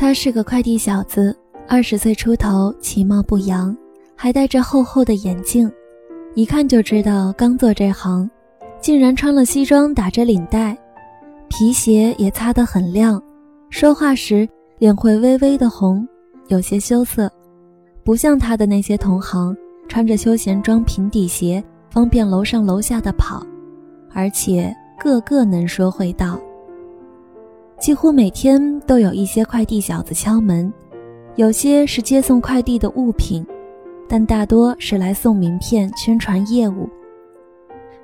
他是个快递小子，二十岁出头，其貌不扬，还戴着厚厚的眼镜，一看就知道刚做这行。竟然穿了西装，打着领带，皮鞋也擦得很亮，说话时脸会微微的红，有些羞涩，不像他的那些同行，穿着休闲装、平底鞋，方便楼上楼下的跑，而且个个能说会道。几乎每天都有一些快递小子敲门，有些是接送快递的物品，但大多是来送名片、宣传业务。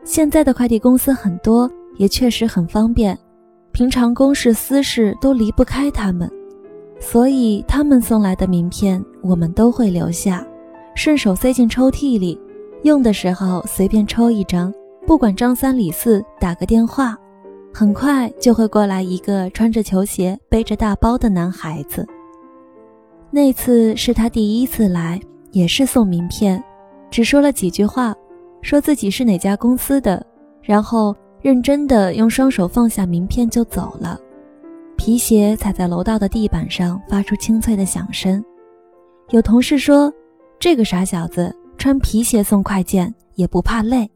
现在的快递公司很多，也确实很方便，平常公事私事都离不开他们，所以他们送来的名片我们都会留下，顺手塞进抽屉里，用的时候随便抽一张，不管张三李四，打个电话。很快就会过来一个穿着球鞋、背着大包的男孩子。那次是他第一次来，也是送名片，只说了几句话，说自己是哪家公司的，然后认真的用双手放下名片就走了。皮鞋踩在楼道的地板上，发出清脆的响声。有同事说：“这个傻小子穿皮鞋送快件也不怕累。”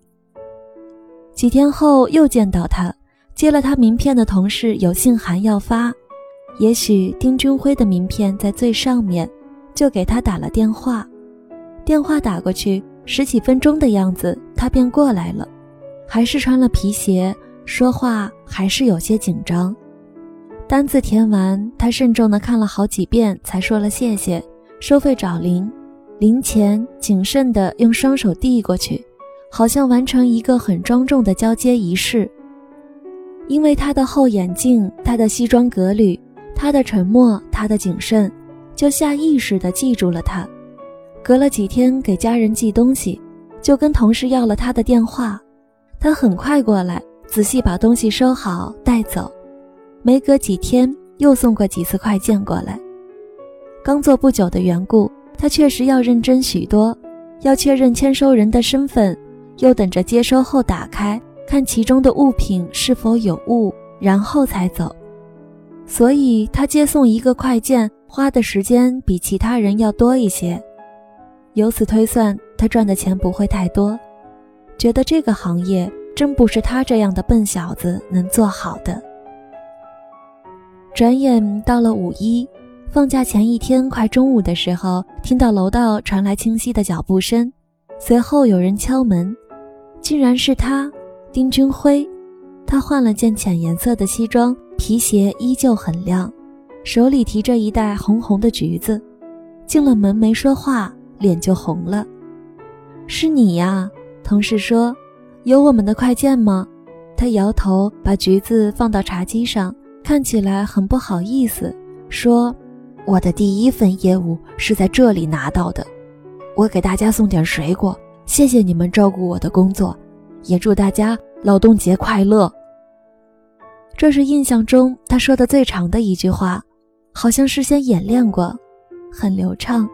几天后又见到他。接了他名片的同事有信函要发，也许丁军辉的名片在最上面，就给他打了电话。电话打过去十几分钟的样子，他便过来了，还是穿了皮鞋，说话还是有些紧张。单子填完，他慎重地看了好几遍，才说了谢谢，收费找零，零钱谨慎地用双手递过去，好像完成一个很庄重的交接仪式。因为他的厚眼镜，他的西装革履，他的沉默，他的谨慎，就下意识地记住了他。隔了几天给家人寄东西，就跟同事要了他的电话。他很快过来，仔细把东西收好带走。没隔几天，又送过几次快件过来。刚做不久的缘故，他确实要认真许多，要确认签收人的身份，又等着接收后打开。看其中的物品是否有误，然后才走。所以他接送一个快件花的时间比其他人要多一些。由此推算，他赚的钱不会太多。觉得这个行业真不是他这样的笨小子能做好的。转眼到了五一，放假前一天快中午的时候，听到楼道传来清晰的脚步声，随后有人敲门，竟然是他。丁军辉，他换了件浅颜色的西装，皮鞋依旧很亮，手里提着一袋红红的橘子。进了门没说话，脸就红了。是你呀？同事说：“有我们的快件吗？”他摇头，把橘子放到茶几上，看起来很不好意思，说：“我的第一份业务是在这里拿到的，我给大家送点水果，谢谢你们照顾我的工作。”也祝大家劳动节快乐。这是印象中他说的最长的一句话，好像事先演练过，很流畅。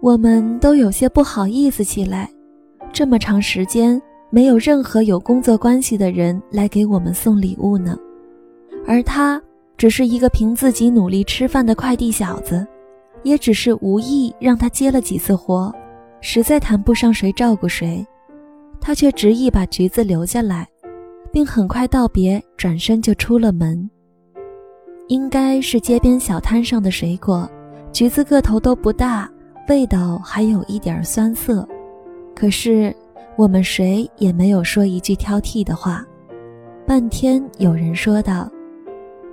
我们都有些不好意思起来，这么长时间没有任何有工作关系的人来给我们送礼物呢，而他只是一个凭自己努力吃饭的快递小子，也只是无意让他接了几次活，实在谈不上谁照顾谁。他却执意把橘子留下来，并很快道别，转身就出了门。应该是街边小摊上的水果，橘子个头都不大，味道还有一点酸涩。可是我们谁也没有说一句挑剔的话。半天，有人说道：“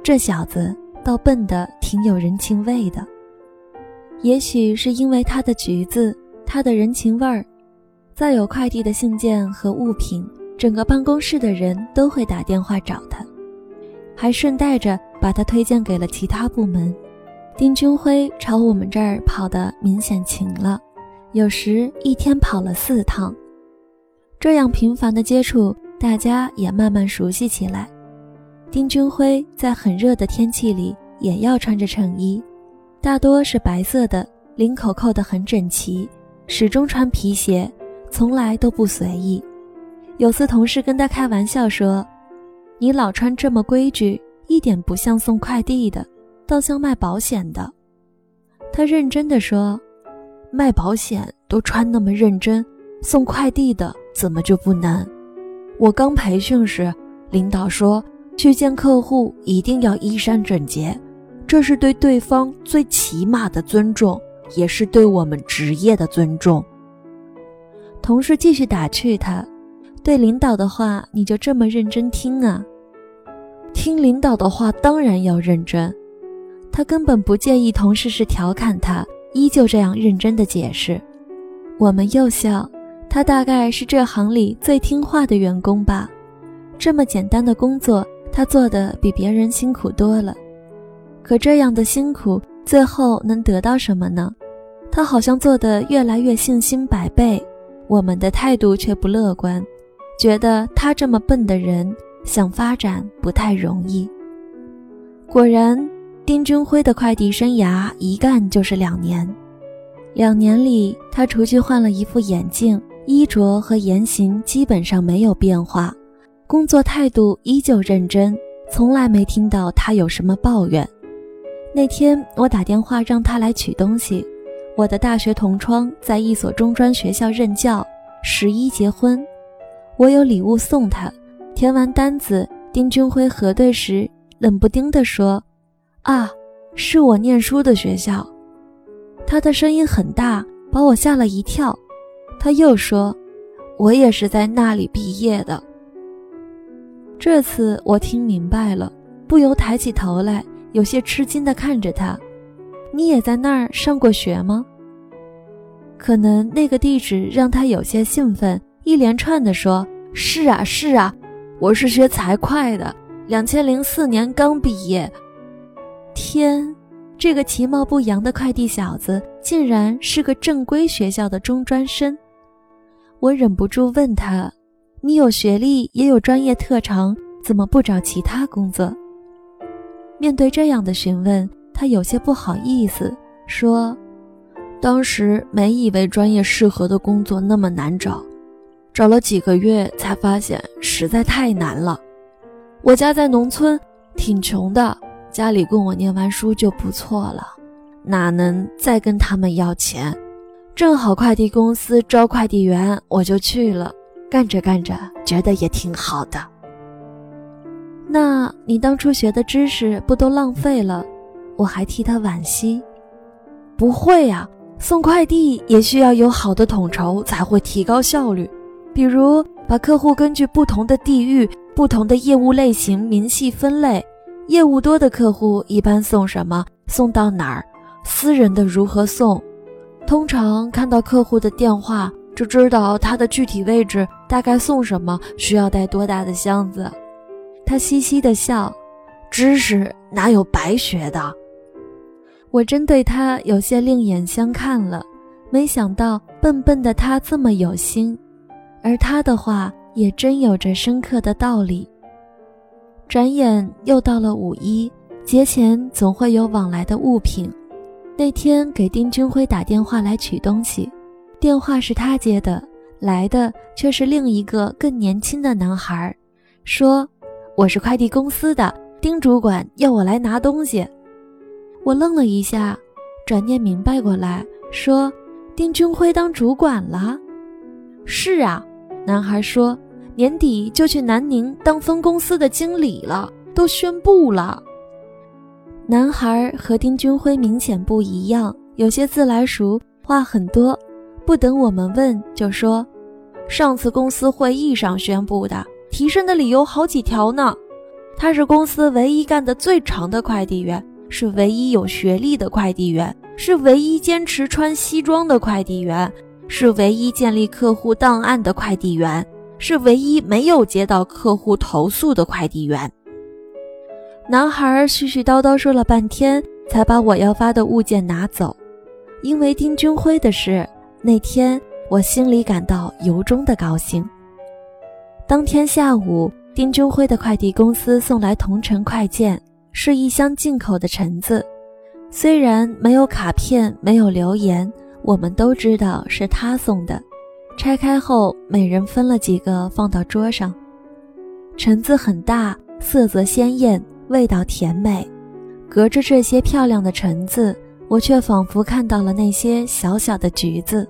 这小子倒笨得挺有人情味的。”也许是因为他的橘子，他的人情味儿。再有快递的信件和物品，整个办公室的人都会打电话找他，还顺带着把他推荐给了其他部门。丁军辉朝我们这儿跑的明显勤了，有时一天跑了四趟。这样频繁的接触，大家也慢慢熟悉起来。丁军辉在很热的天气里也要穿着衬衣，大多是白色的，领口扣得很整齐，始终穿皮鞋。从来都不随意。有次同事跟他开玩笑说：“你老穿这么规矩，一点不像送快递的。”倒像卖保险的。他认真的说：“卖保险都穿那么认真，送快递的怎么就不难？我刚培训时，领导说去见客户一定要衣衫整洁，这是对对方最起码的尊重，也是对我们职业的尊重。”同事继续打趣他：“对领导的话，你就这么认真听啊？”听领导的话，当然要认真。他根本不介意同事是调侃他，依旧这样认真的解释。我们又笑，他大概是这行里最听话的员工吧。这么简单的工作，他做的比别人辛苦多了。可这样的辛苦，最后能得到什么呢？他好像做得越来越信心百倍，我们的态度却不乐观，觉得他这么笨的人。想发展不太容易。果然，丁军辉的快递生涯一干就是两年。两年里，他除去换了一副眼镜，衣着和言行基本上没有变化，工作态度依旧认真，从来没听到他有什么抱怨。那天我打电话让他来取东西，我的大学同窗在一所中专学校任教，十一结婚，我有礼物送他。填完单子，丁军辉核对时，冷不丁地说：“啊，是我念书的学校。”他的声音很大，把我吓了一跳。他又说：“我也是在那里毕业的。”这次我听明白了，不由抬起头来，有些吃惊地看着他：“你也在那儿上过学吗？”可能那个地址让他有些兴奋，一连串地说：“是啊，是啊。”我是学财会的，两千零四年刚毕业。天，这个其貌不扬的快递小子竟然是个正规学校的中专生。我忍不住问他：“你有学历，也有专业特长，怎么不找其他工作？”面对这样的询问，他有些不好意思，说：“当时没以为专业适合的工作那么难找。”找了几个月，才发现实在太难了。我家在农村，挺穷的，家里供我念完书就不错了，哪能再跟他们要钱？正好快递公司招快递员，我就去了。干着干着，觉得也挺好的。那你当初学的知识不都浪费了？我还替他惋惜。不会呀，送快递也需要有好的统筹，才会提高效率。比如把客户根据不同的地域、不同的业务类型明细分类，业务多的客户一般送什么，送到哪儿，私人的如何送。通常看到客户的电话，就知道他的具体位置，大概送什么，需要带多大的箱子。他嘻嘻的笑，知识哪有白学的？我真对他有些另眼相看了，没想到笨笨的他这么有心。而他的话也真有着深刻的道理。转眼又到了五一节前，总会有往来的物品。那天给丁军辉打电话来取东西，电话是他接的，来的却是另一个更年轻的男孩，说：“我是快递公司的，丁主管要我来拿东西。”我愣了一下，转念明白过来，说：“丁军辉当主管了？”“是啊。”男孩说：“年底就去南宁当分公司的经理了，都宣布了。”男孩和丁军辉明显不一样，有些自来熟，话很多。不等我们问，就说：“上次公司会议上宣布的，提升的理由好几条呢。他是公司唯一干的最长的快递员，是唯一有学历的快递员，是唯一坚持穿西装的快递员。”是唯一建立客户档案的快递员，是唯一没有接到客户投诉的快递员。男孩絮絮叨叨说了半天，才把我要发的物件拿走。因为丁军辉的事，那天我心里感到由衷的高兴。当天下午，丁军辉的快递公司送来同城快件，是一箱进口的橙子，虽然没有卡片，没有留言。我们都知道是他送的，拆开后每人分了几个放到桌上。橙子很大，色泽鲜艳，味道甜美。隔着这些漂亮的橙子，我却仿佛看到了那些小小的橘子。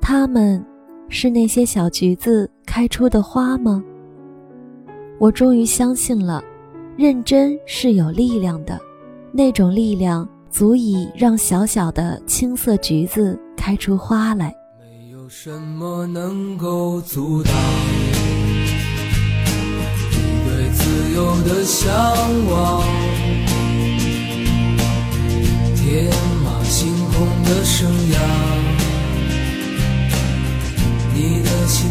它们，是那些小橘子开出的花吗？我终于相信了，认真是有力量的，那种力量足以让小小的青色橘子开出花来。没有什么能够阻挡你对自由的向往，天马行空的生涯，你的心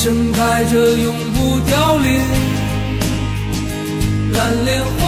盛开着永不凋零蓝莲花。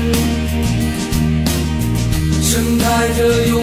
在这。